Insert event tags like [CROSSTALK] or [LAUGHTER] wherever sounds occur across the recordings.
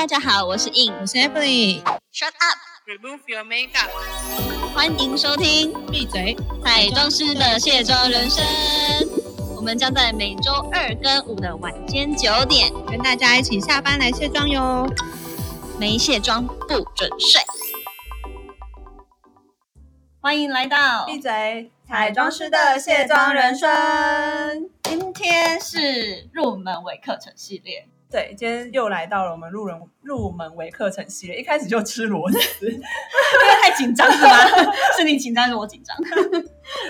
大家好，我是 In，我是 Emily。Shut up，Remove your makeup。欢迎收听闭嘴！彩妆师的卸妆人生。我们将在每周二跟五的晚间九点，跟大家一起下班来卸妆哟。没卸妆不准睡。欢迎来到闭嘴！彩妆师的卸妆人生。今天是入门微课程系列。对，今天又来到了我们入人入门为课程系列，一开始就吃螺丝，[LAUGHS] 因为太紧张是吗？是你紧张，是我紧张。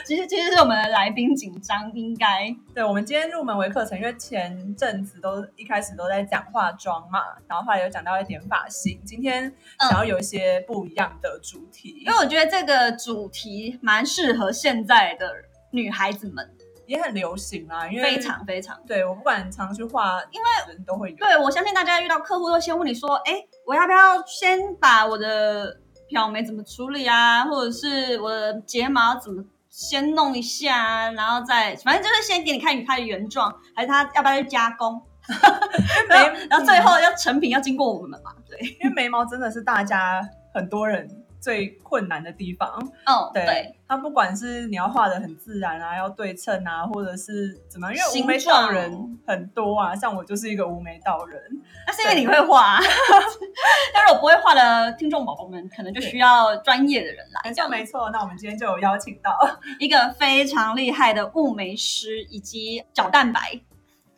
其实其实是我们的来宾紧张，应该对，我们今天入门为课程，因为前阵子都一开始都在讲化妆嘛，然后后来有讲到一点发型，今天想要有一些不一样的主题，因为我觉得这个主题蛮适合现在的女孩子们，也很流行啊，因为非常非常。对我不管常去画，因为人都会有。对，我相信大家遇到客户都先问你说，哎，我要不要先把我的漂眉怎么处理啊，或者是我的睫毛怎么先弄一下啊，然后再反正就是先给你看它的原状，还是他要不要去加工，[LAUGHS] 然后然后最后要成品要经过我们嘛，对，因为眉毛真的是大家很多人最困难的地方。哦，对，对，它不管是你要画的很自然啊，要对称啊，或者是怎么样，因为形无眉道人很多啊，像我就是一个无眉道人。那是因为你会画、啊，[LAUGHS] 但是我不会画的听众宝宝们，可能就需要专业的人来，没错没错，那我们今天就有邀请到，一个非常厉害的雾眉师以及角蛋白，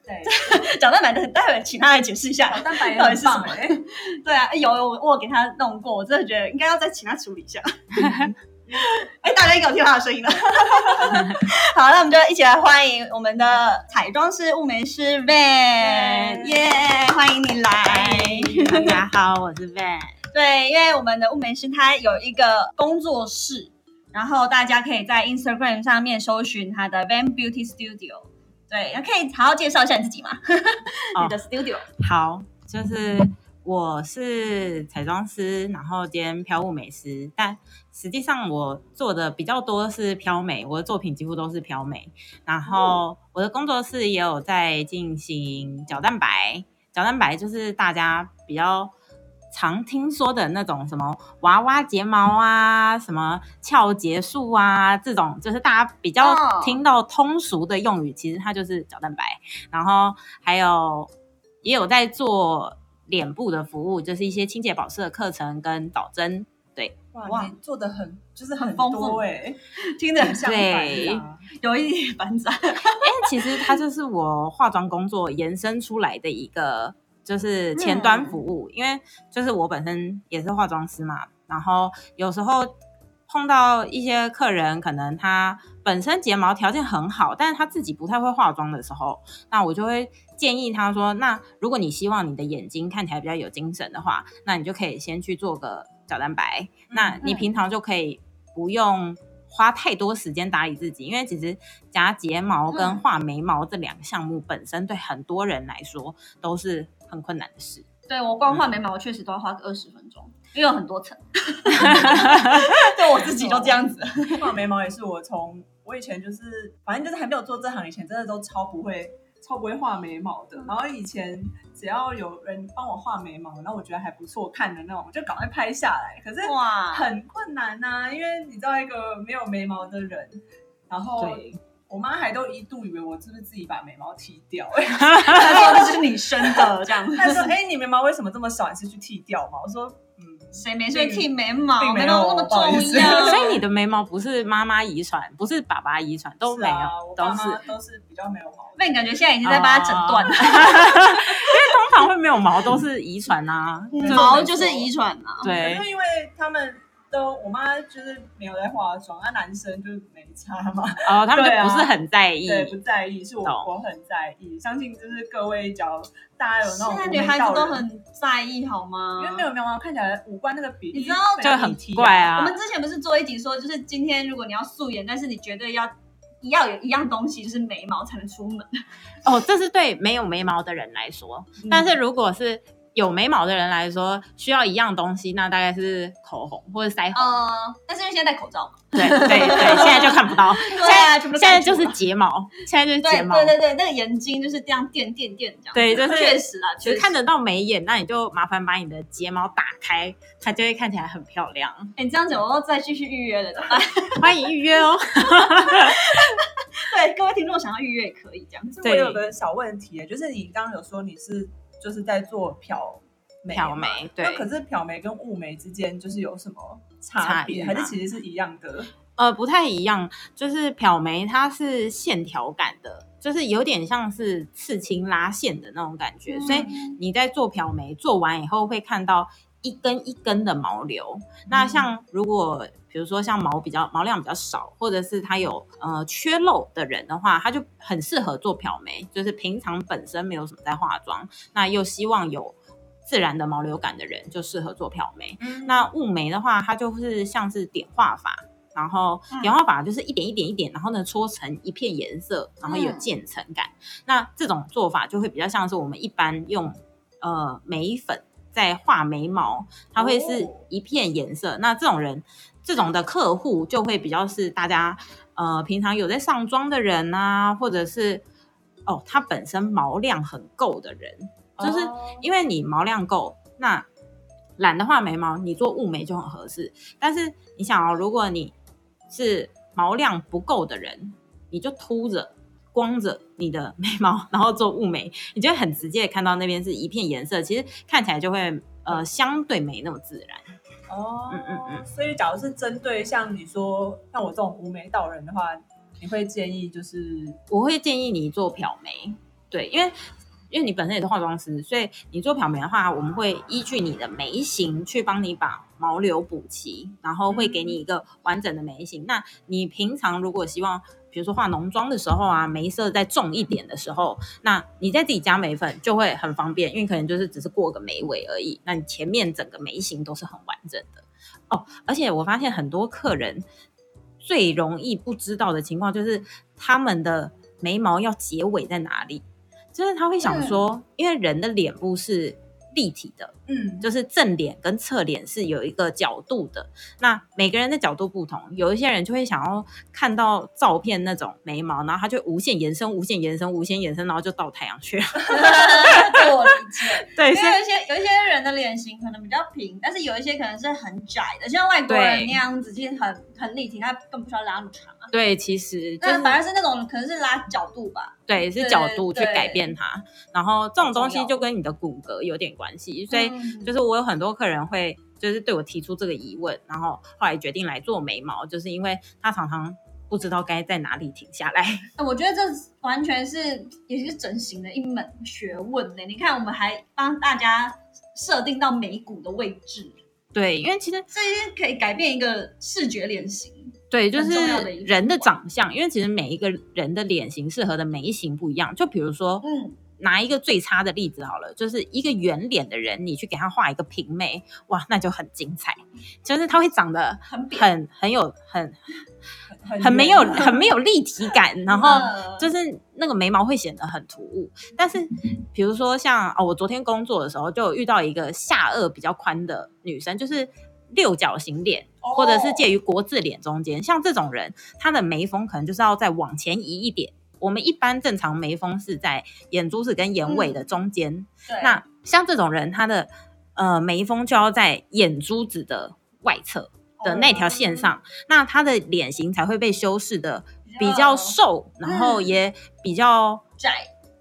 对，角蛋白的，待会请他来解释一下。角蛋白也到底是什么 [LAUGHS] 对啊，有我我有给他弄过，我真的觉得应该要再请他处理一下。[LAUGHS] 哎，大家应该有听到他的声音了。[LAUGHS] 好，那我们就一起来欢迎我们的彩妆师、雾眉师 Van，耶欢迎你来。大家好，我是 Van。对，因为我们的雾眉师他有一个工作室，然后大家可以在 Instagram 上面搜寻他的 Van Beauty Studio。对，那可以好好介绍一下你自己吗？[LAUGHS] 你的 studio。好，就是我是彩妆师，然后兼漂雾美师，但实际上我做的比较多是漂美，我的作品几乎都是漂美。然后我的工作室也有在进行角蛋白，角蛋白就是大家比较。常听说的那种什么娃娃睫毛啊，什么翘睫术啊，这种就是大家比较哦听到通俗的用语，其实它就是角蛋白。然后还有也有在做脸部的服务，就是一些清洁保湿的课程跟导针。对，哇，做的很就是很很丰富多哎、听着很像对有一点繁杂。因为其实它就是我化妆工作延伸出来的一个就是前端服务，因为就是我本身也是化妆师嘛，然后有时候碰到一些客人，可能他本身睫毛条件很好，但是他自己不太会化妆的时候，那我就会建议他说，那如果你希望你的眼睛看起来比较有精神的话，那你就可以先去做个角蛋白，那你平常就可以不用。花太多时间打理自己，因为其实夹睫毛跟嗯画眉毛这两个项目本身对很多人来说都是很困难的事。对我光画眉毛，我确实都要花个二十分钟，因为有很多层。[LAUGHS] 对我自己就这样子。[LAUGHS] 画眉毛也是我从我以前就是反正就是还没有做这行以前，真的都超不会超不会画眉毛的。然后以前只要有人帮我画眉毛，然后我觉得还不错看的那种，我就赶快拍下来。可是哇，很困难呐、因为你知道一个没有眉毛的人，然后对，我妈还都一度以为我是不是自己把眉毛剃掉、[LAUGHS] 他说这是你生的这样子。她说：“哎、你眉毛为什么这么少？你是去剃掉吗？”我说：“嗯，谁没事剃眉毛？眉毛那么重要。[LAUGHS] 所以你的眉毛不是妈妈遗传，不是爸爸遗传，都没有，是啊、都是妈都是比较没有毛的。那你感觉现在已经在帮他诊断了，[LAUGHS] 通常会没有毛都是遗传啊。毛就是遗传啊。对因为他们都，我妈就是没有在化妆，那男生就是没差嘛，哦，他们不是很在意。对，不在意，是我懂我很在意。相信就是各位，只要大家有那种现在女孩子都很在意，好吗？因为没有眉毛，看起来五官那个比例你知道就很怪啊我们之前不是做一集说，就是今天如果你要素颜，但是你绝对要要有一样东西，就是眉毛才能出门。哦，这是对没有眉毛的人来说，嗯但是如果是有眉毛的人来说，需要一样东西，那大概是口红或者腮红。嗯，但是因为现在戴口罩嘛，对对对，现在就看不到。[LAUGHS] 对啊，全部都现在就是睫毛，现在就是睫毛。对对对，那个眼睛就是这样垫垫垫这样。对就是确实啊，其实看得到眉眼，那你就麻烦把你的睫毛打开，它就会看起来很漂亮。哎你这样子，我要再继续预约了，怎么办？[LAUGHS] 欢迎预约哦。[LAUGHS] 对，各位听众想要预约也可以这样。可是我有个小问题，就是你刚刚有说你是就是在做漂眉，漂眉对那可是漂眉跟雾眉之间就是有什么差别，差还是其实是一样的？呃，不太一样，就是漂眉它是线条感的，就是有点像是刺青拉线的那种感觉，所以嗯你在做漂眉做完以后会看到一根一根的毛流。那像如果比如说像毛比较毛量比较少，或者是它有呃缺漏的人的话，他就很适合做漂眉，就是平常本身没有什么在化妆，那又希望有自然的毛流感的人就适合做漂眉。嗯那雾眉的话，它就是像是点画法，然后嗯点画法就是一点一点一点，然后呢搓成一片颜色，然后有嗯渐层感。那这种做法就会比较像是我们一般用呃眉粉在画眉毛，它会是哦一片颜色。那这种人，这种的客户就会比较是大家呃平常有在上妆的人啊，或者是哦他本身毛量很够的人，就是哦因为你毛量够，那懒得画眉毛，你做雾眉就很合适。但是你想哦，如果你是毛量不够的人，你就秃着、光着你的眉毛，然后做雾眉，你就会很直接的看到那边是一片颜色，其实看起来就会呃相对没那么自然。哦，嗯嗯嗯。所以假如是针对像你说像我这种无眉道人的话，你会建议就是我会建议你做漂眉，对，因为因为你本身也是化妆师，所以你做漂眉的话，我们会依据你的眉形去帮你把毛流补齐，然后会给你一个完整的眉形。那你平常如果希望，比如说化浓妆的时候啊，眉色再重一点的时候，那你在自己加眉粉就会很方便，因为可能就是只是过个眉尾而已，那你前面整个眉形都是很完整的哦。而且我发现很多客人最容易不知道的情况就是他们的眉毛要结尾在哪里，就是他会想说，因为人的脸部是立体的，嗯，就是正脸跟侧脸是有一个角度的。那每个人的角度不同，有一些人就会想要看到照片那种眉毛，然后他就无限延伸、无限延伸、无限延伸，然后就到太阳去了。[LAUGHS] 这我理解。对，因为有一些有一些人的脸型可能比较平，但是有一些可能是很窄的，像外国人那样子，其实很很立体，他更不需要拉那么长啊。对，其实就那反而是那种可能是拉角度吧。对是角度去改变它，然后这种东西就跟你的骨骼有点关系，所以嗯就是我有很多客人会就是对我提出这个疑问，然后后来决定来做眉毛，就是因为他常常不知道该在哪里停下来。哎我觉得这完全是也是整形的一门学问呢。你看，我们还帮大家设定到眉骨的位置，对，因为其实这些可以改变一个视觉脸型。对，就是人的长相，因为其实每一个人的脸型适合的眉形不一样。就比如说，嗯，拿一个最差的例子好了，就是一个圆脸的人，你去给他画一个平眉，哇，那就很精彩，就是他会长得很，很很有很很很没有很没有立体感，然后嗯就是那个眉毛会显得很突兀。但是比如说像哦，我昨天工作的时候就有遇到一个下颚比较宽的女生，就是六角形脸，哦或者是介于国字脸中间，像这种人，她的眉峰可能就是要再往前移一点。我们一般正常眉峰是在眼珠子跟眼尾的中间，对，那像这种人，他的呃眉峰就要在眼珠子的外侧的那条线上，那他的脸型才会被修饰的比较瘦，然后嗯也比较窄，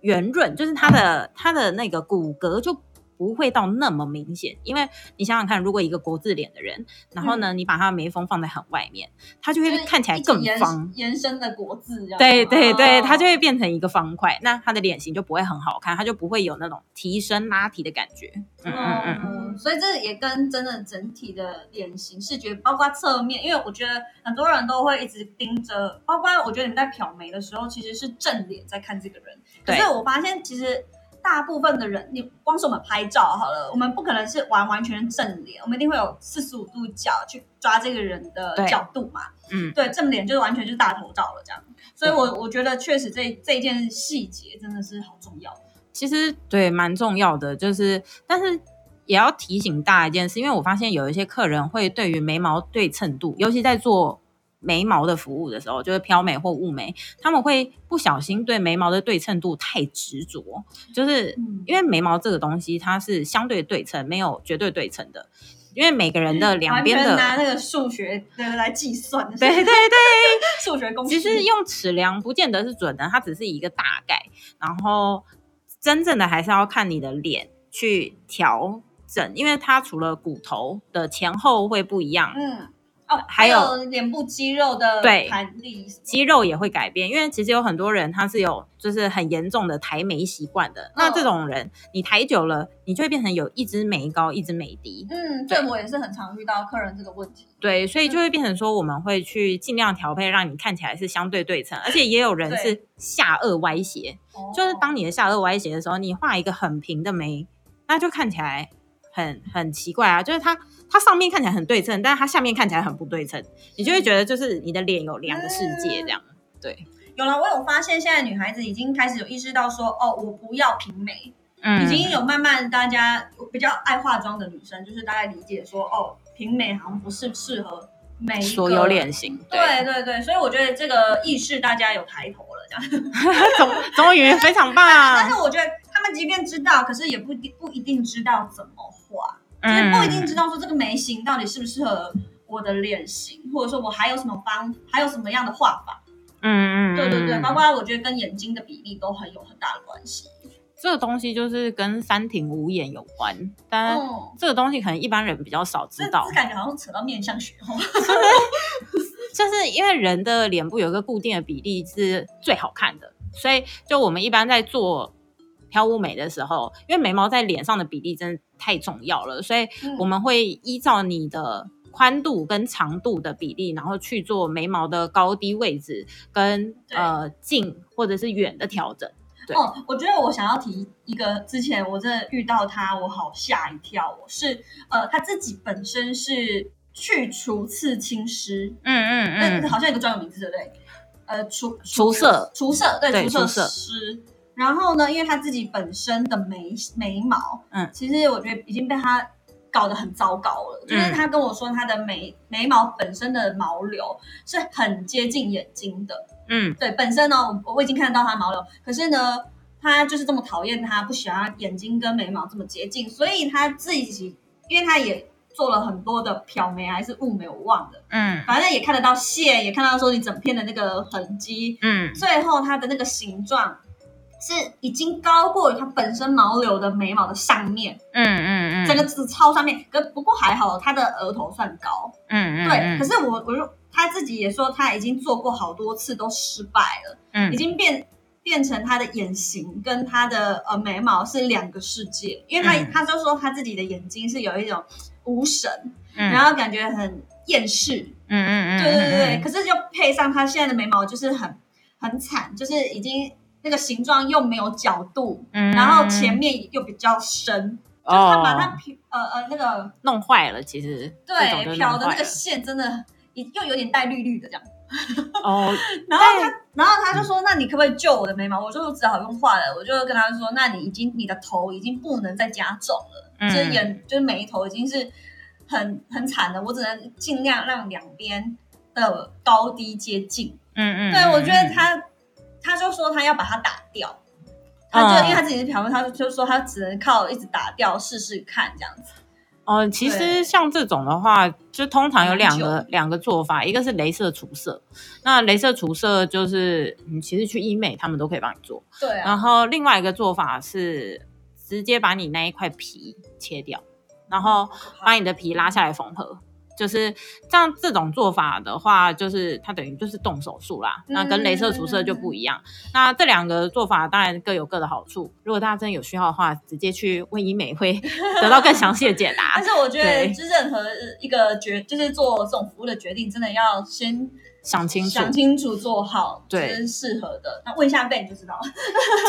圆润，就是他的他的那个骨骼就不会到那么明显。因为你想想看，如果一个国字脸的人，然后呢，你把他的眉峰放在很外面，他就会看起来更方。延伸的国字这样。对对对，他就会变成一个方块，那他的脸型就不会很好看，他就不会有那种提升拉提的感觉。嗯嗯嗯，嗯，所以这也跟真的整体的脸型视觉，包括侧面，因为我觉得很多人都会一直盯着，包括我觉得你们在漂眉的时候，其实是正脸在看这个人，可对是我发现其实。大部分的人，你光是我们拍照好了，我们不可能是完完全全正脸，我们一定会有四十五度角去抓这个人的角度嘛。嗯对，正脸就是完全就是大头照了这样。所以我我觉得确实这这一件细节真的是好重要。其实对蛮重要的，就是但是也要提醒大家一件事，因为我发现有一些客人会对于眉毛对称度，尤其在做眉毛的服务的时候，就是漂眉或雾眉，他们会不小心对眉毛的对称度太执着，就是嗯因为眉毛这个东西它是相对对称，没有绝对对称的，因为每个人的两边的拿那个数学的来计算 [LAUGHS] 的，对对对。[LAUGHS] 数学公式。其实用尺量不见得是准的，它只是一个大概，然后真正的还是要看你的脸去调整，因为它除了骨头的前后会不一样，嗯，哦，还有有脸部肌肉的对弹力，肌肉也会改变，因为其实有很多人他是有就是很严重的抬眉习惯的，那这种人你抬久了，你就会变成有一只眉高一只眉低，嗯，对。对我也是很常遇到客人这个问题。对，所以就会变成说我们会去尽量调配，让你看起来是相对对称，而且也有人是下颚歪斜，就是当你的下颚歪斜的时候，你画一个很平的眉，那就看起来很很奇怪啊。就是它它上面看起来很对称，但是它下面看起来很不对称，你就会觉得就是你的脸有两个世界这样。对，有了，我有发现现在女孩子已经开始有意识到说，哦，我不要平眉，嗯已经有慢慢大家比较爱化妆的女生，就是大概理解说，哦，平眉好像不是适合每一个所有脸型，对对对，所以我觉得这个意识大家有抬头了，这样。终终于非常棒。[LAUGHS] 但是我觉得他们即便知道，可是也不一定不一定知道怎么画，就是不一定知道说这个眉形到底适不适合我的脸型，或者说我还有什么方，还有什么样的画法。嗯嗯，对对对，嗯包括我觉得跟眼睛的比例都很有很大的关系。这个东西就是跟三庭五眼有关，但嗯，这个东西可能一般人比较少知道。感觉好像扯到面相学哦。[LAUGHS] 就是因为人的脸部有一个固定的比例是最好看的，所以就我们一般在做飘雾眉的时候，因为眉毛在脸上的比例真的太重要了，所以嗯我们会依照你的宽度跟长度的比例，然后去做眉毛的高低位置跟呃近或者是远的调整。对哦，我觉得我想要提一个，之前我真的遇到他，我好吓一跳。我是呃，他自己本身是去除刺青师，嗯嗯嗯、好像有个专有名字，对不对？呃，除除色，除色，对，除对除色师。然后呢，因为他自己本身的眉眉毛，嗯。其实我觉得已经被他搞得很糟糕了。就是嗯。他跟我说，他的眉眉毛本身的毛流是很接近眼睛的，嗯。对，本身呢，我我已经看得到他毛流，可是呢，他就是这么讨厌他，不喜欢眼睛跟眉毛这么接近，所以他自己，因为他也做了很多的漂眉还是雾眉，我忘了，嗯。反正也看得到线，也看到说你整片的那个痕迹，嗯。最后它的那个形状是已经高过于它本身毛流的眉毛的上面，嗯嗯嗯，整个是超上面，可不过还好，他的额头算高，嗯嗯对，可是我我就他自己也说他已经做过好多次都失败了。嗯。已经变变成他的眼型跟他的呃眉毛是两个世界，因为他、嗯。他就说他自己的眼睛是有一种无神，嗯。然后感觉很厌世，嗯嗯嗯对对对对，可是就配上他现在的眉毛就是很很惨，就是已经那个形状又没有角度，嗯然后前面又比较深，就是他把它哦漂呃呃那个弄坏了，其实对漂的那个线真的又又有点带绿绿的这样。哦，[LAUGHS] 然后他，然后他就说：“那你可不可以救我的眉毛？”我就只好用画了，我就跟他说：“那你已经你的头已经不能再加重了，嗯就是眼就是眉头已经是很很惨的，我只能尽量让两边的高低接近。嗯嗯，对我觉得嗯他他就说他要把它打掉，他就、嗯因为他自己是漂妹，他就就说他只能靠一直打掉试试看这样子。哦，其实像这种的话，就通常有两个两个做法，一个是镭射除色，那镭射除色就是你其实去医美他们都可以帮你做，对啊，然后另外一个做法是直接把你那一块皮切掉，然后把你的皮拉下来缝合。就是像这种做法的话，就是它等于就是动手术啦，那跟镭射除色就不一样。那这两个做法当然各有各的好处，如果大家真的有需要的话，直接去问医美会 [LAUGHS] 得到更详细的解答 [LAUGHS] 但。是我觉得，就任何一个决，就是做这种服务的决定，真的要先想清楚，想清楚做好，对是适合的。那问一下贝你就知道了，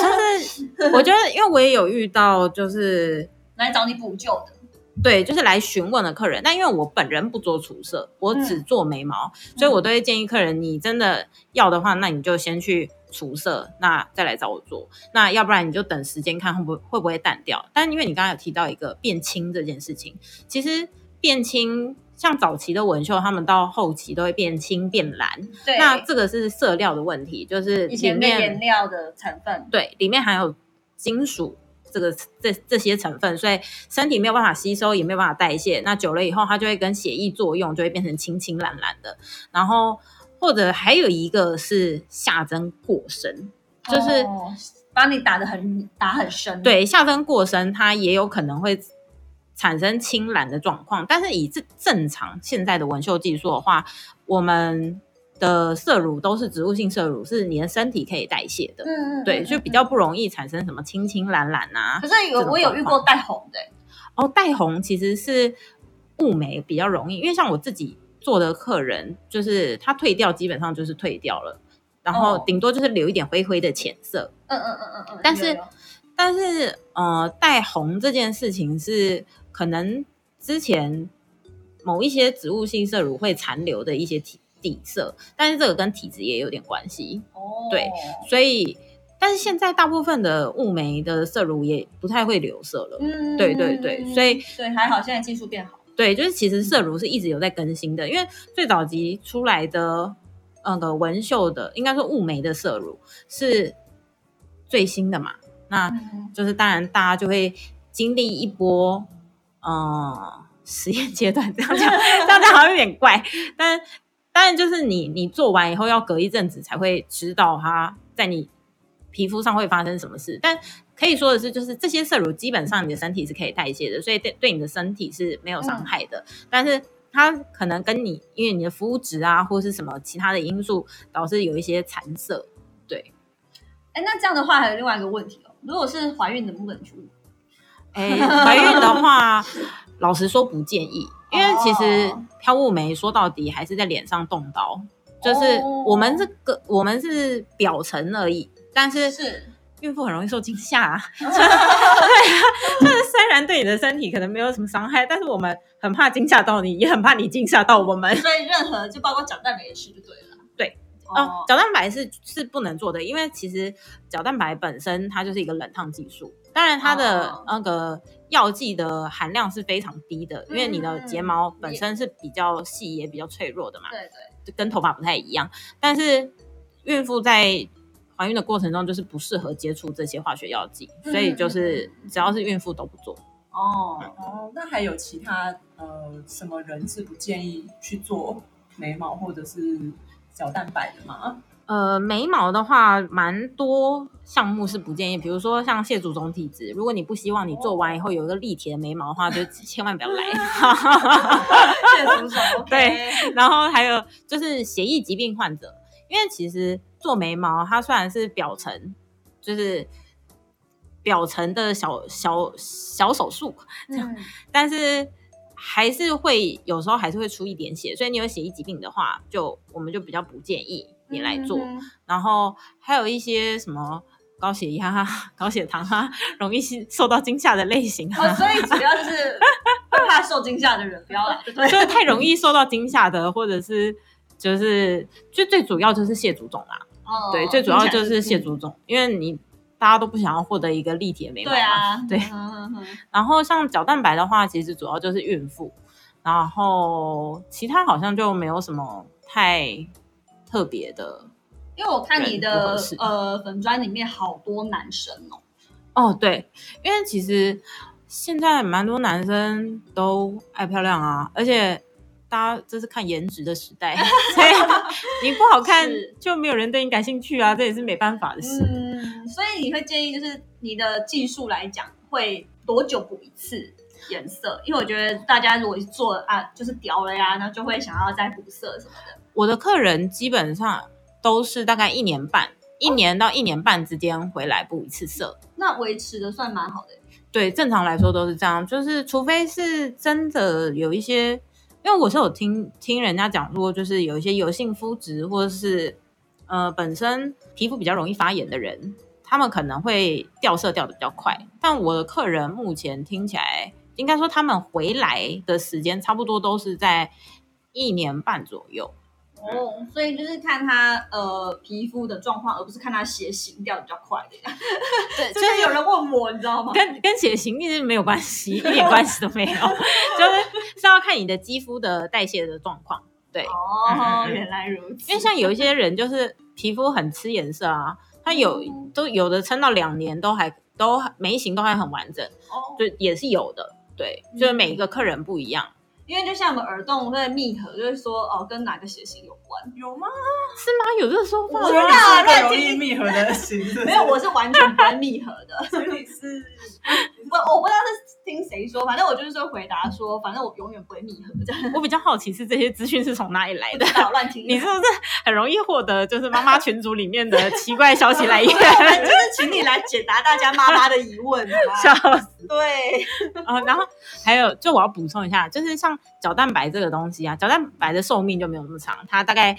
就是我觉得，因为我也有遇到，就是来找你补救的。对，就是来询问的客人。但因为我本人不做除色，我只做眉毛，嗯所以我都会建议客人，你真的要的话，那你就先去除色，那再来找我做。那要不然你就等时间看会不会会不会淡掉。但因为你刚刚有提到一个变轻这件事情，其实变轻像早期的纹绣，他们到后期都会变青变蓝。对，那这个是色料的问题，就是里以前的面颜料的成分，对，里面含有金属这个这这些成分，所以身体没有办法吸收，也没有办法代谢。那久了以后，它就会跟血液作用，就会变成青青蓝蓝的。然后或者还有一个是下针过深，就是、哦把你打的很打很深，，对下针过深，它也有可能会。产生青蓝的状况，但是以正正常现在的纹绣技术的话，我们的色乳都是植物性色乳，是你的身体可以代谢的。嗯嗯，对，嗯就比。较不容易产生什么青青蓝蓝啊可。是有我有遇过带红的，哦，带红其实是雾眉比较容易，因为像我自己做的客人，就是他退掉基本上就是退掉了，然后哦顶多就是留一点灰灰的浅色。嗯嗯嗯嗯嗯，但是但是呃，带红这件事情是可能之前某一些植物性色乳会残留的一些体底色，但是这个跟体质也有点关系。哦，对所以，但是现在大部分的雾眉的色乳也不太会留色了。嗯，对对对所以对还好，现在技术变好，对，就是其实色乳是一直有在更新的，因为最早期出来的那个纹绣的，应该说雾眉的色乳是最新的嘛。那嗯就是当然大家就会经历一波，呃，实验阶段。这样讲，[LAUGHS] 这样讲好像有点怪，但当然就是你你做完以后要隔一阵子才会知道它在你皮肤上会发生什么事。但可以说的是，就是这些色乳基本上你的身体是可以代谢的，所以对对你的身体是没有伤害的。但是它可能跟你因为你的肤质啊，或是什么其他的因素导致有一些残色。对，哎，那这样的话还有另外一个问题哦，如果是怀孕能不能去怀孕的话，[LAUGHS] 老实说不建议，因为其实哦飘雾眉说到底还是在脸上动刀，就是哦我们这个我们是表层而已，但是是孕妇很容易受惊吓、啊，[LAUGHS] 对啊，就是虽然对你的身体可能没有什么伤害，但是我们很怕惊吓到你，也很怕你惊吓到我们。所以任何就包括长蛋白也是就对了。对，哦哦，角蛋白是是不能做的，因为其实角蛋白本身它就是一个冷烫技术，当然它的哦。那个药剂的含量是非常低的，因为你的睫毛本身是比较细也比较脆弱的嘛，对对，就跟头发不太一样。但是孕妇在怀孕的过程中就是不适合接触这些化学药剂，所以就是只要是孕妇都不做。哦，哦，那还有其他呃什么人是不建议去做眉毛或者是角蛋白的吗？呃，眉毛的话，蛮多项目是不建议，比如说像谢祖宗体质，如果你不希望你做完以后有一个立体的眉毛的话，就千万不要来。[LAUGHS] [LAUGHS] 谢谢主手，OK，对然后还有就是血液疾病患者，因为其实做眉毛，它虽然是表层，就是表层的小小小手术，嗯，但是还是会有时候还是会出一点血，所以你有血液疾病的话，就我们就比较不建议你来做。嗯然后还有一些什么高血压、啊、高血糖啊，容易受到惊吓的类型哦，啊，所以主要就是会怕受惊吓的人不要来，对不对？就是太容易受到惊吓的，或者是就是最最主要就是蟹足肿啦，哦对，最主要就是蟹嗯足肿，因为你大家都不想要获得一个立体的眉毛，对啊，对。嗯嗯嗯。然后像角蛋白的话，其实主要就是孕妇，然后其他好像就没有什么太特别的。因为我看你的呃粉砖里面好多男生哦，哦，对，因为其实现在蛮多男生都爱漂亮啊，而且大家这是看颜值的时代，[LAUGHS] 所以你不好看就没有人对你感兴趣啊，这也是没办法的事。嗯，所以你会建议就是你的技术来讲会多久补一次颜色？因为我觉得大家如果做啊就是掉了呀，那就会想要再补色什么的。我的客人基本上都是大概一年半，一年到一年半之间回来补一次色。那维持的算蛮好的。对，正常来说都是这样，就是除非是真的有一些，因为我是有听听人家讲过，就是有一些油性肤质或者是呃本身皮肤比较容易发炎的人，他们可能会掉色掉的比较快。但我的客人目前听起来，应该说他们回来的时间差不多都是在一年半左右。哦，所以就是看他呃皮肤的状况，而不是看他血型掉比较快的。对，[LAUGHS] 就是有人问我，你知道吗？跟跟血型一直没有关系，一点关系都没有，[LAUGHS] 就是是要看你的肌肤的代谢的状况。对，哦，原来如此。因为像有一些人就是皮肤很吃颜色啊，他有都有的撑到两年都还都眉形都还很完整，哦，就也是有的。对，就是每一个客人不一样。因为就像我们耳洞会密合，就是说哦，跟哪个血型有关？有吗？是吗？有这个说法我知所以道你是容易密合的 [LAUGHS] 没有，我是完全不会密合的。所以你是我我不知道是听谁说，反正我就是说回答说，反正我永远不会密合这样。我比较好奇是这些资讯是从哪里来的。[LAUGHS] 你是不是很容易获得就是妈妈群组里面的奇怪消息来源？[LAUGHS] 就是请你来解答大家妈妈的疑问，[LAUGHS] 笑？死对，啊！然后还有，就我要补充一下，就是像角蛋白这个东西啊，角蛋白的寿命就没有那么长，它大概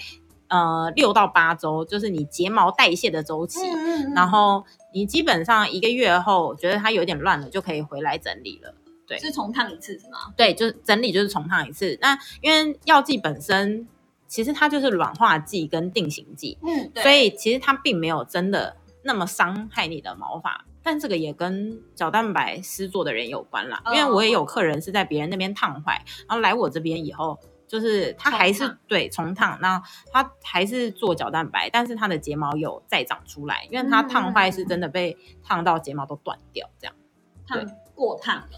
呃六到八周，就是你睫毛代谢的周期。嗯然后你基本上一个月后，觉得它有点乱了，就可以回来整理了。对是重烫一次是吗？对，就是整理就是重烫一次。那因为药剂本身其实它就是软化剂跟定型剂，嗯，对所以其实它并没有真的那么伤害你的毛发。但这个也跟角蛋白施作的人有关啦，因为我也有客人是在别人那边烫坏，然后来我这边以后，就是他还是重对重烫，那他还是做角蛋白，但是他的睫毛有再长出来，因为它烫坏是真的被烫到睫毛都断掉这样。烫过烫了，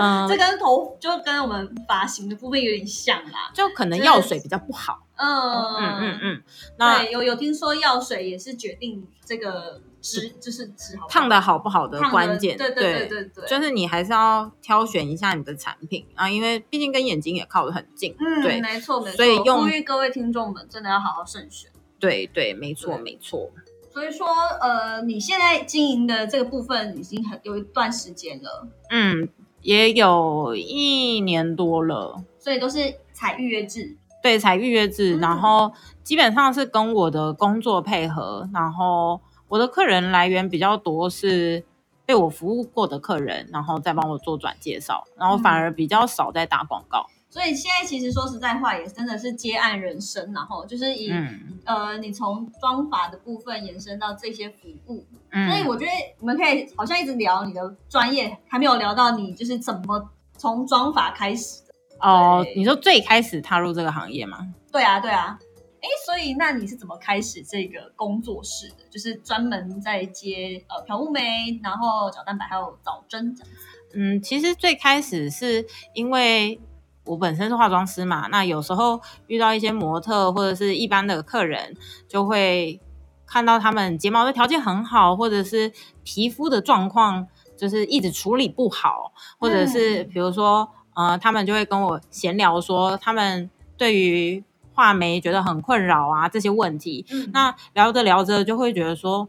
嗯，[LAUGHS] 这跟头就跟我们发型的部分有点像啦。就可能药水比较不好。嗯嗯嗯嗯，那对，有有听说药水也是决定这个质，就是烫的好不好的关键，对对对对对，就是你还是要挑选一下你的产品啊，因为毕竟跟眼睛也靠得很近。嗯，对没错没错。所以用呼吁各位听众们真的要好好慎选。对对，没错对没错。所以说，呃，你现在经营的这个部分已经很有一段时间了，嗯，也有一年多了。所以都是采预约制。对，采预约制，嗯然后基本上是跟我的工作配合，然后我的客人来源比较多是被我服务过的客人，然后再帮我做转介绍，然后反而比较少在打广告。所以现在其实说实在话，也真的是接案人生，然后就是以、嗯呃，你从妆法的部分延伸到这些服务，嗯，所以我觉得我们可以好像一直聊你的专业，还没有聊到你就是怎么从妆法开始的。哦，你说最开始踏入这个行业吗？对啊，对啊。哎，所以那你是怎么开始这个工作室的？就是专门在接呃漂雾眉，然后角蛋白还有早针这样子。嗯，其实最开始是因为我本身是化妆师嘛，那有时候遇到一些模特或者是一般的客人，就会看到他们睫毛的条件很好，或者是皮肤的状况就是一直处理不好，或者是比如说呃，他们就会跟我闲聊说，他们对于画眉觉得很困扰啊这些问题，嗯那聊着聊着就会觉得说，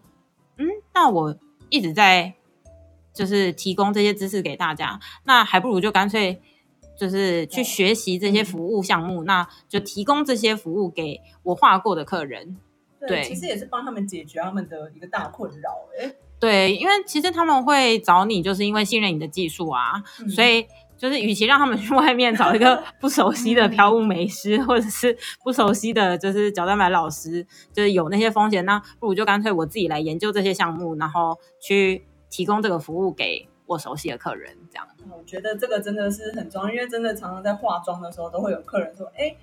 嗯，那我一直在就是提供这些知识给大家，那还不如就干脆就是去学习这些服务项目，那就提供这些服务给我画过的客人。对其实也是帮他们解决他们的一个大困扰。哎，对，因为其实他们会找你，就是因为信任你的技术啊，嗯所以就是与其让他们去外面找一个不熟悉的漂雾美师，或者是不熟悉的就是角蛋白老师，就是有那些风险，那不如就干脆我自己来研究这些项目，然后去提供这个服务给我熟悉的客人，这样。我觉得这个真的是很重要，因为真的常常在化妆的时候，都会有客人说：“哎，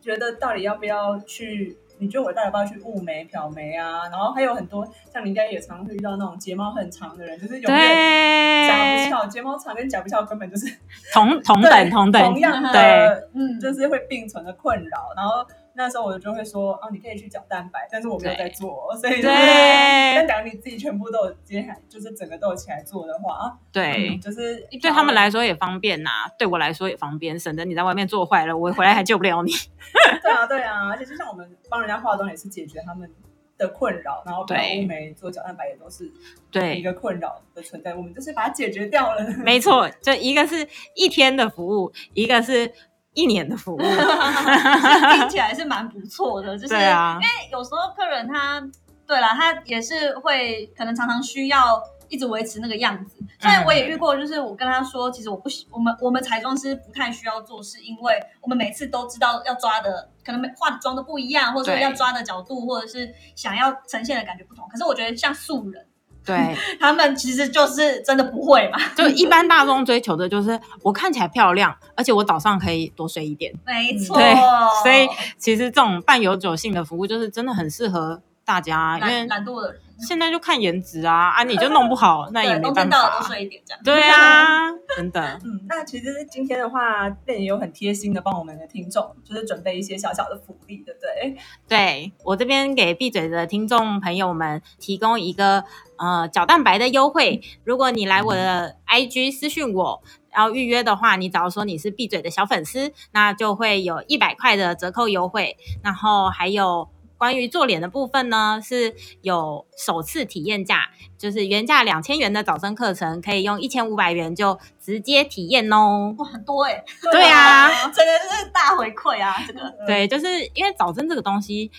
觉得到底要不要去？你觉得我到底要不要去雾眉、漂眉啊？”然后还有很多像你应该也常会遇到那种睫毛很长的人，就是永远夹不，翘，睫毛长跟夹不翘根本就是同同等同等同样对，的，嗯，就是会并存的困扰。然后那时候我就会说：“哦，你可以去角蛋白，但是我没有在做，所以就是对但假如你自己全部都有接下来，就是整个都有起来做的话，啊对嗯，就是一对他们来说也方便呐、对我来说也方便，省得你在外面做坏了，我回来还救不了你。[LAUGHS] 对啊，对啊，而且就像我们帮人家化妆，也是解决他们的困扰，然后漂对乌眉、做角蛋白也都是对一对，个困扰的存在，我们就是把它解决掉了。没错，就一个是一天的服务，一个是一年的服务。听起来是蛮不错的，[LAUGHS] 就是啊因为有时候客人他，对啦，他也是会可能常常需要一直维持那个样子。虽然我也遇过，就是我跟他说，其实我不喜我们我们彩妆师不太需要做，是因为我们每次都知道要抓的可能化的妆的不一样，或者说要抓的角度，或者是想要呈现的感觉不同。可是我觉得像素人，对，[LAUGHS] 他们其实就是真的不会嘛。就一般大众追求的就是我看起来漂亮，而且我早上可以多睡一点。没错，对所以其实这种半永久性的服务就是真的很适合大家，因为懒惰的人，现在就看颜值啊啊，你就弄不好，[LAUGHS] 那也对，没办冬天到了多法。睡一点这样。对啊，真的，嗯，[LAUGHS] 那其实今天的话，店也有很贴心的帮我们的听众，就是准备一些小小的福利，对不对？对我这边给闭嘴的听众朋友们提供一个呃角蛋白的优惠，如果你来我的 IG 私讯我。然后预约的话，你只要说你是闭嘴的小粉丝，那就会有一百块的折扣优惠。然后还有关于做脸的部分呢，是有首次体验价，就是原价两千元的早生课程，可以用一千五百元就直接体验哦。哇，很多哎、对啊，[LAUGHS] 真的是大回馈啊！这个对，就是因为早针这个东西，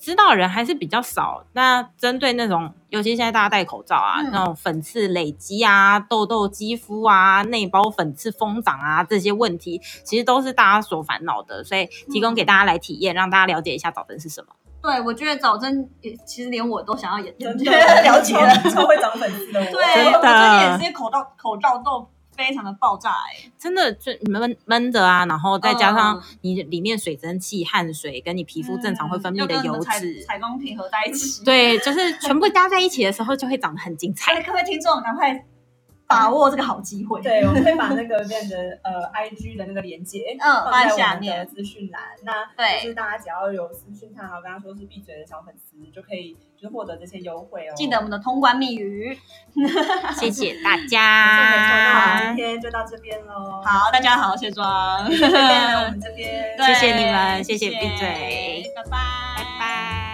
知道的人还是比较少。那针对那种，尤其现在大家戴口罩啊，嗯那种粉刺累积啊、痘痘肌肤啊、内包粉刺疯长啊这些问题，其实都是大家所烦恼的。所以提供给大家来体验，让大家了解一下早针是什么。对我觉得早真也其实连我都想要研真究。的 [LAUGHS] 了解超 [LAUGHS] 超会长粉丝的我，对，我最近也是口罩口罩都非常的爆炸哎、真的就你闷闷的啊，然后再加上嗯你里面水蒸气、汗水跟你皮肤正常会分泌的油脂，彩妆品合在一起。对，就是全部加在一起的时候，就会长得很精彩。[LAUGHS] 哎，各位听众赶快把握这个好机会。对，我们会把那个变成呃 IG 的那个连接，嗯放放在在我们的下面资讯栏。那对就是大家只要有私讯他，然后跟他说是闭嘴的小粉丝，就可以就是获得这些优惠哦。记得我们的通关密语。[LAUGHS] 谢谢大没错没错，那我家们今，天就到这边喽。，好，大家好，卸妆。谢谢我们这边，[LAUGHS] 对谢谢你们谢谢谢闭嘴拜拜拜。